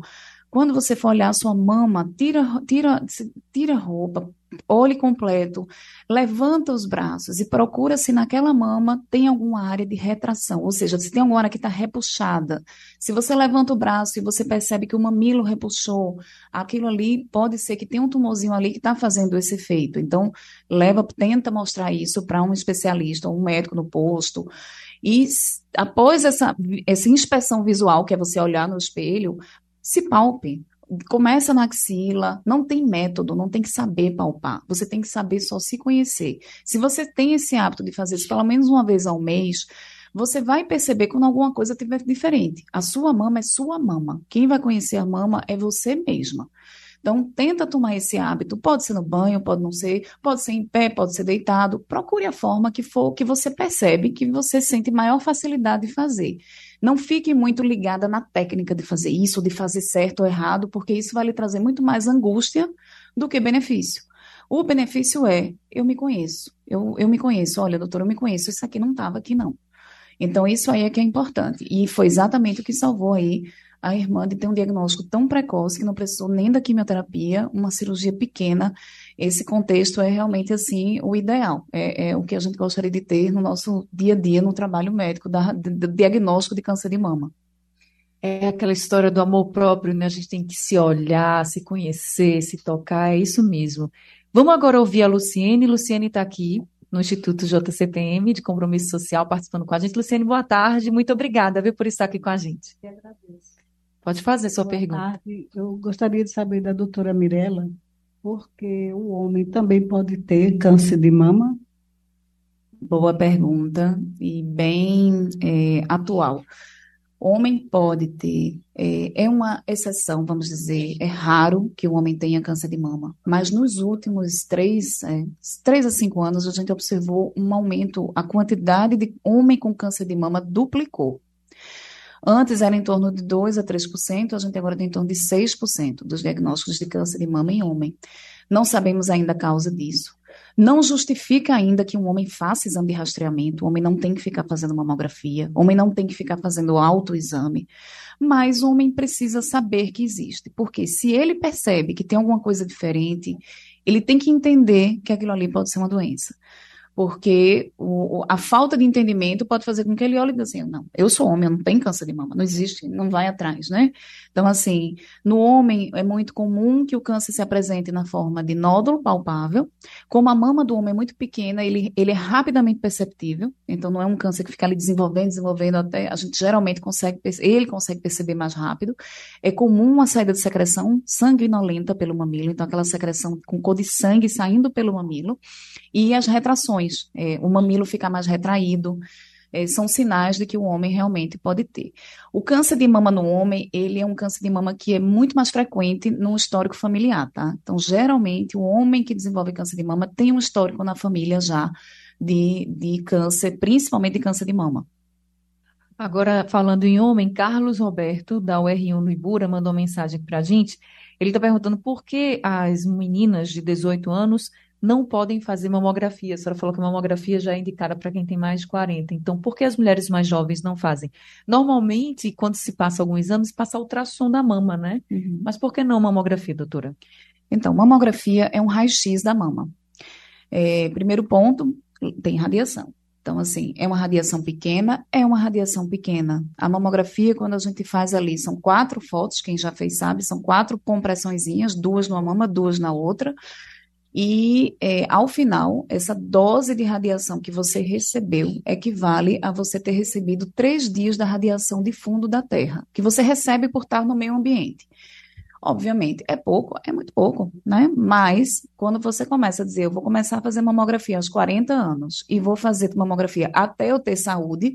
[SPEAKER 2] quando você for olhar a sua mama, tira, tira, tira roupa, olhe completo, levanta os braços e procura se naquela mama tem alguma área de retração, ou seja, se tem alguma área que está repuxada. Se você levanta o braço e você percebe que o mamilo repuxou, aquilo ali pode ser que tem um tumorzinho ali que está fazendo esse efeito. Então, leva, tenta mostrar isso para um especialista, um médico no posto. E após essa, essa inspeção visual, que é você olhar no espelho, se palpe. Começa na axila, não tem método, não tem que saber palpar. Você tem que saber só se conhecer. Se você tem esse hábito de fazer isso pelo menos uma vez ao mês, você vai perceber quando alguma coisa estiver diferente. A sua mama é sua mama. Quem vai conhecer a mama é você mesma. Então, tenta tomar esse hábito. Pode ser no banho, pode não ser, pode ser em pé, pode ser deitado. Procure a forma que for que você percebe que você sente maior facilidade de fazer. Não fique muito ligada na técnica de fazer isso, de fazer certo ou errado, porque isso vai lhe trazer muito mais angústia do que benefício. O benefício é, eu me conheço, eu, eu me conheço, olha, doutora, eu me conheço, isso aqui não estava aqui não. Então, isso aí é que é importante. E foi exatamente o que salvou aí a irmã de ter um diagnóstico tão precoce que não precisou nem da quimioterapia, uma cirurgia pequena. Esse contexto é realmente assim o ideal, é, é o que a gente gostaria de ter no nosso dia a dia no trabalho médico da, do diagnóstico de câncer de mama.
[SPEAKER 1] É aquela história do amor próprio, né? A gente tem que se olhar, se conhecer, se tocar, é isso mesmo. Vamos agora ouvir a Luciene. Luciene está aqui no Instituto JCPM de Compromisso Social, participando com a gente. Luciene, boa tarde. Muito obrigada viu, por estar aqui com a gente.
[SPEAKER 7] Eu agradeço.
[SPEAKER 1] Pode fazer sua
[SPEAKER 7] Boa
[SPEAKER 1] pergunta.
[SPEAKER 7] tarde. Eu gostaria de saber da doutora Mirella, porque o homem também pode ter câncer de mama?
[SPEAKER 2] Boa pergunta e bem é, atual. Homem pode ter, é, é uma exceção, vamos dizer, é raro que o homem tenha câncer de mama, mas nos últimos três, é, três a cinco anos a gente observou um aumento, a quantidade de homem com câncer de mama duplicou. Antes era em torno de 2 a 3%, a gente agora tem em torno de 6% dos diagnósticos de câncer de mama em homem. Não sabemos ainda a causa disso. Não justifica ainda que um homem faça exame de rastreamento, o homem não tem que ficar fazendo mamografia, o homem não tem que ficar fazendo autoexame, mas o homem precisa saber que existe, porque se ele percebe que tem alguma coisa diferente, ele tem que entender que aquilo ali pode ser uma doença. Porque o, a falta de entendimento pode fazer com que ele olhe e diga assim, não, eu sou homem, eu não tenho câncer de mama, não existe, não vai atrás, né? Então, assim, no homem é muito comum que o câncer se apresente na forma de nódulo palpável, como a mama do homem é muito pequena, ele, ele é rapidamente perceptível, então não é um câncer que fica ali desenvolvendo, desenvolvendo até, a gente geralmente consegue, ele consegue perceber mais rápido. É comum a saída de secreção sanguinolenta pelo mamilo, então aquela secreção com cor de sangue saindo pelo mamilo, e as retrações, é, o mamilo ficar mais retraído, é, são sinais de que o homem realmente pode ter. O câncer de mama no homem, ele é um câncer de mama que é muito mais frequente no histórico familiar, tá? Então, geralmente, o homem que desenvolve câncer de mama tem um histórico na família já de, de câncer, principalmente de câncer de mama.
[SPEAKER 1] Agora, falando em homem, Carlos Roberto, da UR1 no Ibura, mandou mensagem para a gente. Ele está perguntando por que as meninas de 18 anos não podem fazer mamografia. A senhora falou que a mamografia já é indicada para quem tem mais de 40. Então, por que as mulheres mais jovens não fazem? Normalmente, quando se passa algum exame, se passa ultrassom da mama, né?
[SPEAKER 2] Uhum.
[SPEAKER 1] Mas por que não mamografia, doutora?
[SPEAKER 2] Então, mamografia é um raio-x da mama. É, primeiro ponto, tem radiação. Então, assim, é uma radiação pequena? É uma radiação pequena. A mamografia, quando a gente faz ali, são quatro fotos, quem já fez sabe, são quatro compressõezinhas, duas numa mama, duas na outra. E, é, ao final, essa dose de radiação que você recebeu equivale a você ter recebido três dias da radiação de fundo da Terra, que você recebe por estar no meio ambiente. Obviamente, é pouco, é muito pouco, né? Mas, quando você começa a dizer, eu vou começar a fazer mamografia aos 40 anos e vou fazer mamografia até eu ter saúde,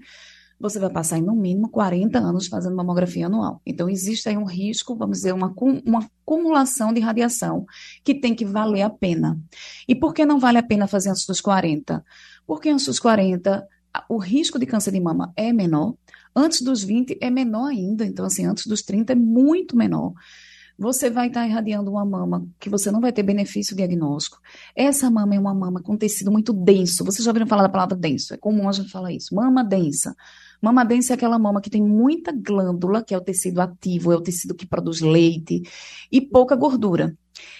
[SPEAKER 2] você vai passar no mínimo 40 anos fazendo mamografia anual. Então, existe aí um risco, vamos dizer, uma, uma acumulação de radiação que tem que valer a pena. E por que não vale a pena fazer antes dos 40? Porque antes dos 40, o risco de câncer de mama é menor, antes dos 20 é menor ainda, então, assim, antes dos 30 é muito menor você vai estar irradiando uma mama que você não vai ter benefício diagnóstico. Essa mama é uma mama com tecido muito denso. Vocês já ouviram falar da palavra denso? É comum a gente falar isso. Mama densa. Mama densa é aquela mama que tem muita glândula, que é o tecido ativo, é o tecido que produz leite, e pouca gordura.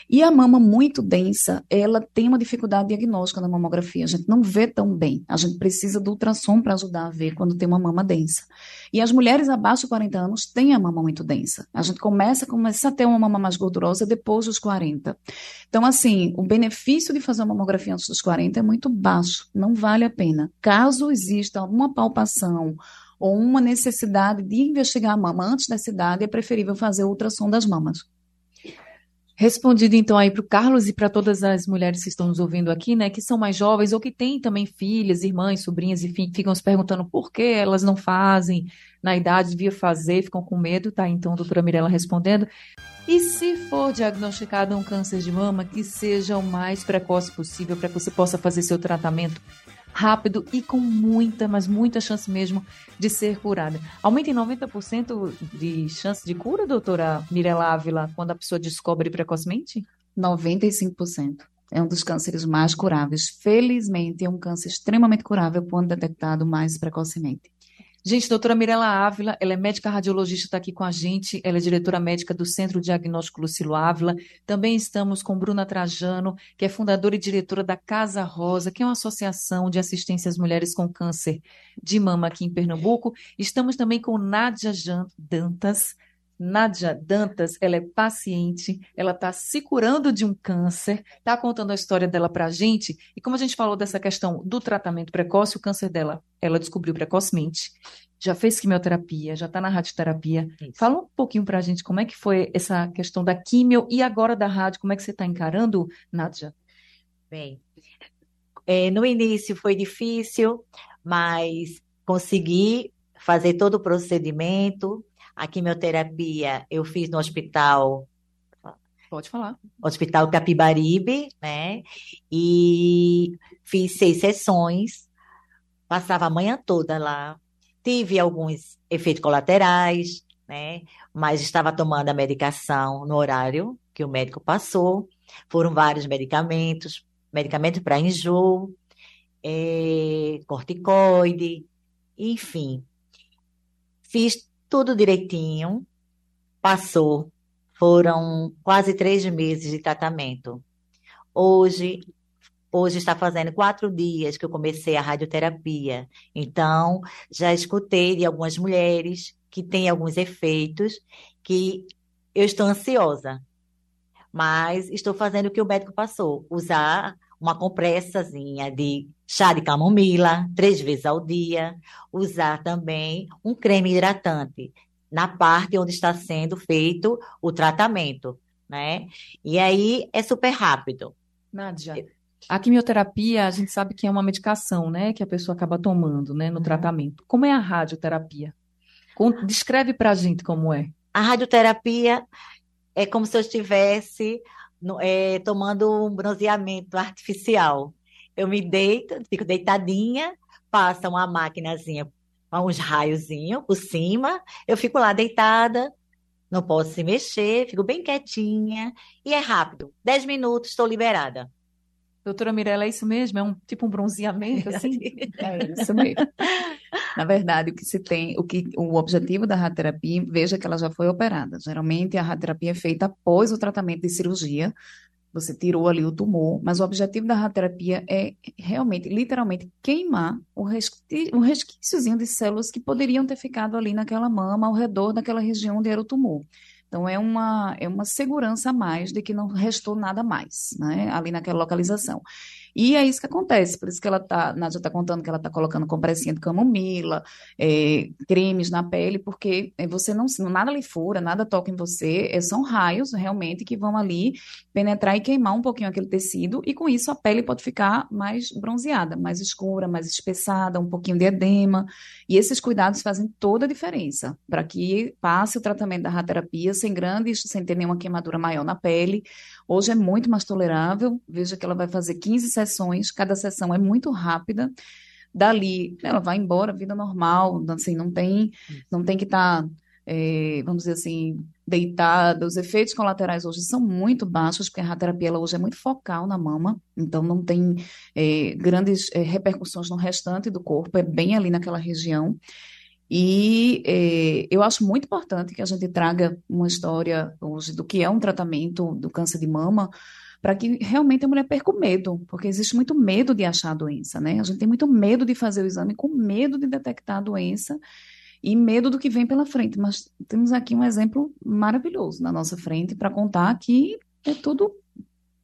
[SPEAKER 2] E a mama muito densa, ela tem uma dificuldade diagnóstica na mamografia. A gente não vê tão bem. A gente precisa do ultrassom para ajudar a ver quando tem uma mama densa. E as mulheres abaixo de 40 anos têm a mama muito densa. A gente começa, começa a ter uma mama mais gordurosa depois dos 40. Então, assim, o benefício de fazer uma mamografia antes dos 40 é muito baixo. Não vale a pena. Caso exista alguma palpação ou uma necessidade de investigar a mama antes dessa idade, é preferível fazer o ultrassom das mamas.
[SPEAKER 1] Respondido então aí para o Carlos e para todas as mulheres que estão nos ouvindo aqui, né, que são mais jovens ou que têm também filhas, irmãs, sobrinhas, enfim, ficam se perguntando por que elas não fazem na idade, devia fazer, ficam com medo, tá? Então, a doutora Mirella respondendo. E se for diagnosticado um câncer de mama, que seja o mais precoce possível para que você possa fazer seu tratamento rápido e com muita, mas muita chance mesmo de ser curada. Aumenta em 90% de chance de cura, doutora Mirella Ávila, quando a pessoa descobre precocemente?
[SPEAKER 2] 95%. É um dos cânceres mais curáveis. Felizmente, é um câncer extremamente curável quando detectado mais precocemente.
[SPEAKER 1] Gente, doutora Mirela Ávila, ela é médica radiologista, está aqui com a gente, ela é diretora médica do Centro Diagnóstico Lucilo Ávila. Também estamos com Bruna Trajano, que é fundadora e diretora da Casa Rosa, que é uma associação de assistência às mulheres com câncer de mama aqui em Pernambuco. Estamos também com Nádia Dantas, Nádia Dantas, ela é paciente, ela está se curando de um câncer, está contando a história dela para a gente. E como a gente falou dessa questão do tratamento precoce, o câncer dela, ela descobriu precocemente, já fez quimioterapia, já está na radioterapia. Isso. Fala um pouquinho para a gente como é que foi essa questão da quimio e agora da rádio, como é que você está encarando, Nádia?
[SPEAKER 3] Bem, é, no início foi difícil, mas consegui fazer todo o procedimento, a quimioterapia eu fiz no hospital.
[SPEAKER 1] Pode falar.
[SPEAKER 3] Hospital Capibaribe, né? E fiz seis sessões, passava a manhã toda lá. Tive alguns efeitos colaterais, né? Mas estava tomando a medicação no horário que o médico passou. Foram vários medicamentos, medicamento para enjoo, é, corticoide, enfim. Fiz tudo direitinho. Passou. Foram quase três meses de tratamento. Hoje, hoje está fazendo quatro dias que eu comecei a radioterapia. Então, já escutei de algumas mulheres que têm alguns efeitos que eu estou ansiosa. Mas estou fazendo o que o médico passou: usar uma compressazinha de chá de camomila três vezes ao dia, usar também um creme hidratante na parte onde está sendo feito o tratamento, né? E aí é super rápido.
[SPEAKER 1] Nádia, a quimioterapia, a gente sabe que é uma medicação, né, que a pessoa acaba tomando, né, no uhum. tratamento. Como é a radioterapia? Descreve para a gente como é.
[SPEAKER 3] A radioterapia é como se eu estivesse é, tomando um bronzeamento artificial. Eu me deito, fico deitadinha, passa uma maquinazinha uns raiozinhos por cima, eu fico lá deitada, não posso se mexer, fico bem quietinha e é rápido. Dez minutos, estou liberada.
[SPEAKER 1] Doutora Mirella, é isso mesmo? É um tipo um bronzeamento assim?
[SPEAKER 2] é isso mesmo. Na verdade, o que se tem, o que o objetivo da radioterapia, veja que ela já foi operada. Geralmente a radioterapia é feita após o tratamento de cirurgia. Você tirou ali o tumor, mas o objetivo da radioterapia é realmente, literalmente, queimar o, resqui, o resquíciozinho de células que poderiam ter ficado ali naquela mama, ao redor daquela região onde era o tumor. Então, é uma, é uma segurança a mais de que não restou nada mais, né, ali naquela localização. E é isso que acontece, por isso que ela tá, Nádia está contando que ela está colocando compressinha de camomila, é, cremes na pele, porque é, você não, nada lhe fura, nada toca em você, é, são raios realmente que vão ali penetrar e queimar um pouquinho aquele tecido, e com isso a pele pode ficar mais bronzeada, mais escura, mais espessada, um pouquinho de edema, e esses cuidados fazem toda a diferença, para que passe o tratamento da radioterapia sem grandes, sem ter nenhuma queimadura maior na pele, Hoje é muito mais tolerável. Veja que ela vai fazer 15 sessões, cada sessão é muito rápida. Dali, ela vai embora, vida normal, assim, não tem, não tem que estar, tá, é, vamos dizer assim, deitada. Os efeitos colaterais hoje são muito baixos, porque a radioterapia ela hoje é muito focal na mama, então não tem é, grandes é, repercussões no restante do corpo, é bem ali naquela região. E eh, eu acho muito importante que a gente traga uma história hoje do que é um tratamento do câncer de mama, para que realmente a mulher perca o medo, porque existe muito medo de achar a doença, né? A gente tem muito medo de fazer o exame, com medo de detectar a doença e medo do que vem pela frente. Mas temos aqui um exemplo maravilhoso na nossa frente para contar que é tudo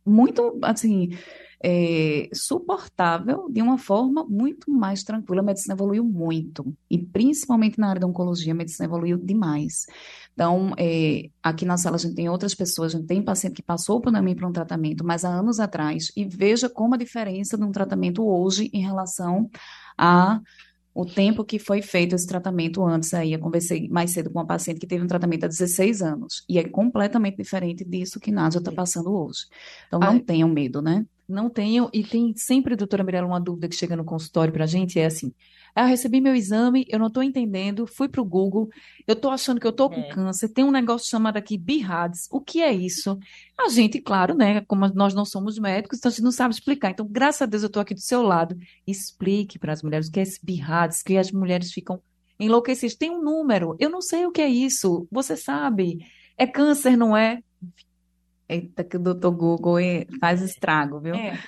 [SPEAKER 2] muito, assim, é, suportável de uma forma muito mais tranquila. A medicina evoluiu muito, e principalmente na área da oncologia, a medicina evoluiu demais. Então, é, aqui na sala a gente tem outras pessoas, a gente tem paciente que passou por mim para um tratamento, mas há anos atrás, e veja como a diferença de um tratamento hoje em relação a o tempo que foi feito esse tratamento antes aí. Eu conversei mais cedo com uma paciente que teve um tratamento há 16 anos. E é completamente diferente disso que Nádia está passando hoje. Então, não Ai, tenham medo, né?
[SPEAKER 1] Não tenham, e tem sempre, doutora Mirella, uma dúvida que chega no consultório para a gente, é assim, ah, recebi meu exame, eu não estou entendendo, fui para o Google, eu estou achando que eu estou com é. câncer, tem um negócio chamado aqui BIRADS, o que é isso? A gente, claro, né, como nós não somos médicos, então a gente não sabe explicar, então graças a Deus eu estou aqui do seu lado, explique para as mulheres o que é esse BIRADS, que as mulheres ficam enlouquecidos. Tem um número, eu não sei o que é isso, você sabe. É câncer, não é?
[SPEAKER 2] Eita, que o doutor Google faz estrago, viu?
[SPEAKER 1] É.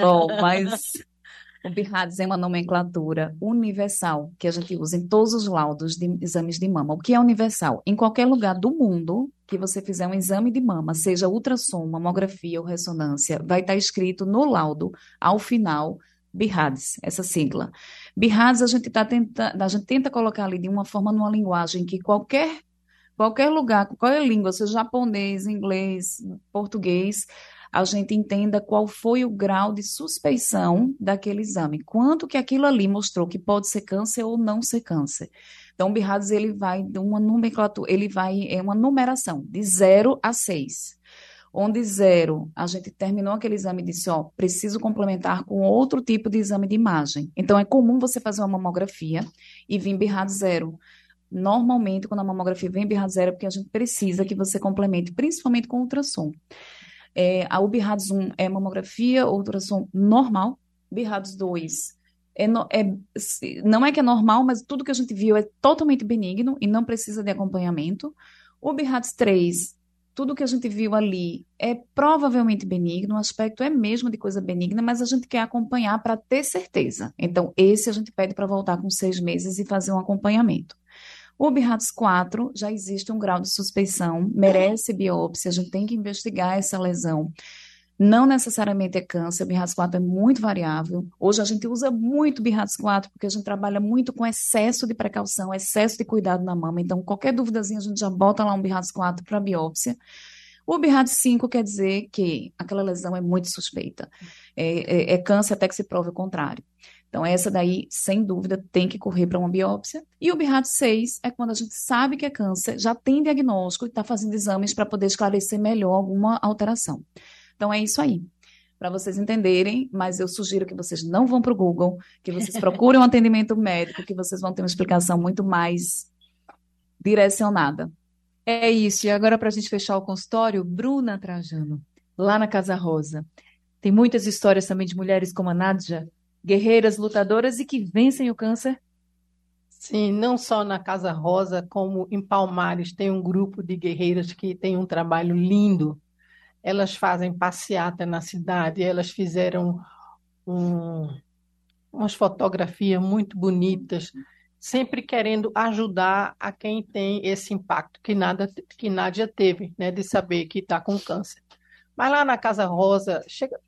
[SPEAKER 2] Bom, mas o BIRADS é uma nomenclatura universal que a gente usa em todos os laudos de exames de mama. O que é universal? Em qualquer lugar do mundo que você fizer um exame de mama, seja ultrassom, mamografia ou ressonância, vai estar escrito no laudo, ao final, BIRADS, essa sigla. BIRADS a gente, tá tenta, a gente tenta colocar ali de uma forma, numa linguagem que qualquer qualquer lugar, qualquer língua, seja japonês, inglês, português, a gente entenda qual foi o grau de suspeição daquele exame, quanto que aquilo ali mostrou que pode ser câncer ou não ser câncer. Então, o BIRADS, ele vai de uma nomenclatura, ele vai, é uma numeração, de 0 a 6 onde zero, a gente terminou aquele exame e disse, ó, preciso complementar com outro tipo de exame de imagem. Então, é comum você fazer uma mamografia e vir BIRAD zero. Normalmente, quando a mamografia vem BIRAD zero, é porque a gente precisa que você complemente, principalmente com ultrassom. É, a BIRADS 1 é mamografia, ultrassom normal, BIRADS 2 é, é, não é que é normal, mas tudo que a gente viu é totalmente benigno e não precisa de acompanhamento. O BIRADS 3 tudo que a gente viu ali é provavelmente benigno, o aspecto é mesmo de coisa benigna, mas a gente quer acompanhar para ter certeza. Então, esse a gente pede para voltar com seis meses e fazer um acompanhamento. O BIRATS 4 já existe um grau de suspeição, merece biópsia, a gente tem que investigar essa lesão. Não necessariamente é câncer, o BIRATS 4 é muito variável. Hoje a gente usa muito BIRATS 4 porque a gente trabalha muito com excesso de precaução, excesso de cuidado na mama. Então, qualquer dúvidazinha a gente já bota lá um BIRATS 4 para biópsia. O BIRATS 5 quer dizer que aquela lesão é muito suspeita. É, é, é câncer até que se prove o contrário. Então, essa daí, sem dúvida, tem que correr para uma biópsia. E o BIRAT 6 é quando a gente sabe que é câncer, já tem diagnóstico e está fazendo exames para poder esclarecer melhor alguma alteração. Então é isso aí. Para vocês entenderem, mas eu sugiro que vocês não vão para o Google, que vocês procurem um atendimento médico, que vocês vão ter uma explicação muito mais direcionada.
[SPEAKER 1] É isso. E agora, para a gente fechar o consultório, Bruna Trajano, lá na Casa Rosa. Tem muitas histórias também de mulheres como a Nádia, guerreiras, lutadoras e que vencem o câncer.
[SPEAKER 4] Sim, não só na Casa Rosa, como em Palmares tem um grupo de guerreiras que tem um trabalho lindo elas fazem passeata na cidade, elas fizeram um, umas fotografias muito bonitas, sempre querendo ajudar a quem tem esse impacto que nada que Nádia teve, né, de saber que está com câncer. Mas lá na Casa Rosa chega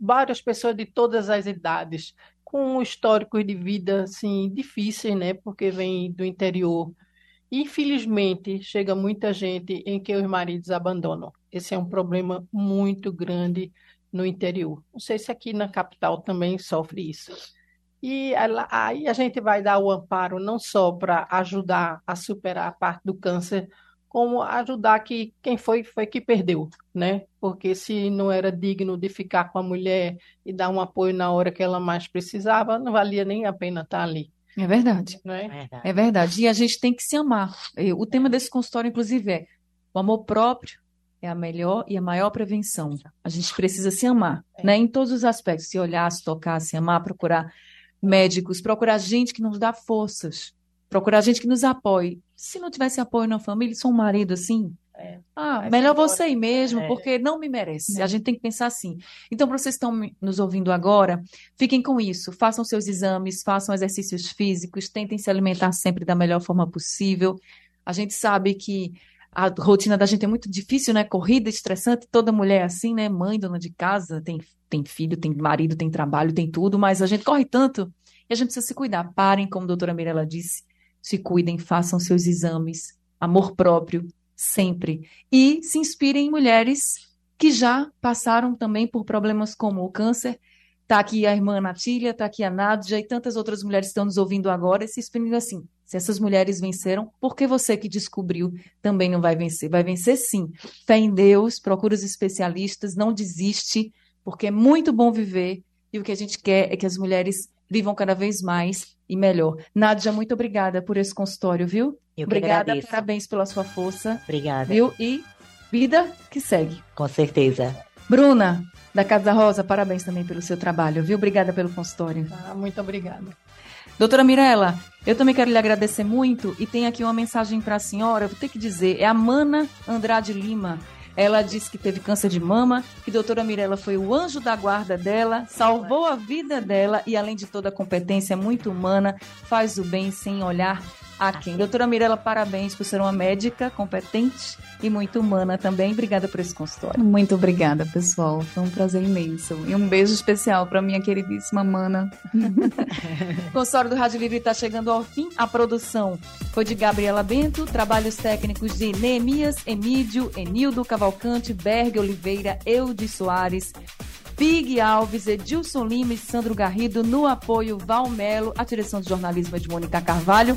[SPEAKER 4] várias pessoas de todas as idades, com um histórico de vida assim difícil, né, porque vem do interior. Infelizmente, chega muita gente em que os maridos abandonam. Esse é um problema muito grande no interior. Não sei se aqui na capital também sofre isso. E aí a gente vai dar o amparo não só para ajudar a superar a parte do câncer, como ajudar que quem foi foi que perdeu, né? Porque se não era digno de ficar com a mulher e dar um apoio na hora que ela mais precisava, não valia nem a pena estar ali.
[SPEAKER 1] É verdade.
[SPEAKER 4] Não é?
[SPEAKER 1] verdade. É verdade. E a gente tem que se amar. O tema desse consultório, inclusive, é o amor próprio é a melhor e a maior prevenção. A gente precisa se amar, é. né? Em todos os aspectos, se olhar, se tocar, se amar, procurar médicos, procurar gente que nos dá forças, procurar gente que nos apoie. Se não tivesse apoio na família, sou um marido assim, é. Ah, melhor você ir mesmo, é. porque não me merece. A gente tem que pensar assim. Então, para vocês que estão nos ouvindo agora, fiquem com isso. Façam seus exames, façam exercícios físicos, tentem se alimentar sempre da melhor forma possível. A gente sabe que a rotina da gente é muito difícil, né? Corrida, estressante, toda mulher é assim, né? Mãe, dona de casa, tem, tem filho, tem marido, tem trabalho, tem tudo, mas a gente corre tanto e a gente precisa se cuidar. Parem, como a doutora Mirella disse, se cuidem, façam seus exames, amor próprio, sempre. E se inspirem em mulheres que já passaram também por problemas como o câncer. Está aqui a irmã Natília, está aqui a Nádia e tantas outras mulheres que estão nos ouvindo agora se inspirem assim. Se essas mulheres venceram, por que você que descobriu também não vai vencer? Vai vencer sim. Fé em Deus, procura os especialistas, não desiste, porque é muito bom viver e o que a gente quer é que as mulheres vivam cada vez mais e melhor. Nádia, muito obrigada por esse consultório, viu?
[SPEAKER 3] Eu
[SPEAKER 1] obrigada,
[SPEAKER 3] agradeço.
[SPEAKER 1] parabéns pela sua força.
[SPEAKER 3] Obrigada.
[SPEAKER 1] Viu? E vida que segue.
[SPEAKER 3] Com certeza.
[SPEAKER 1] Bruna, da Casa Rosa, parabéns também pelo seu trabalho, viu? Obrigada pelo consultório.
[SPEAKER 4] Ah, muito obrigada.
[SPEAKER 1] Doutora Mirella, eu também quero lhe agradecer muito e tem aqui uma mensagem para a senhora, vou ter que dizer, é a Mana Andrade Lima. Ela disse que teve câncer de mama, que doutora Mirella foi o anjo da guarda dela, salvou a vida dela e, além de toda a competência muito humana, faz o bem sem olhar a quem. Doutora Mirella, parabéns por ser uma médica competente e muito humana também. Obrigada por esse consultório.
[SPEAKER 2] Muito obrigada, pessoal. Foi um prazer imenso. E um beijo especial para minha queridíssima Mana.
[SPEAKER 1] o consultório do Rádio Livre está chegando ao fim. A produção foi de Gabriela Bento, trabalhos técnicos de Neemias, Emídio, Enildo Cavalcante, Berg Oliveira, Eudes Soares, Big Alves, Edilson Lima e Sandro Garrido, no apoio Valmelo, a direção de jornalismo é de Mônica Carvalho.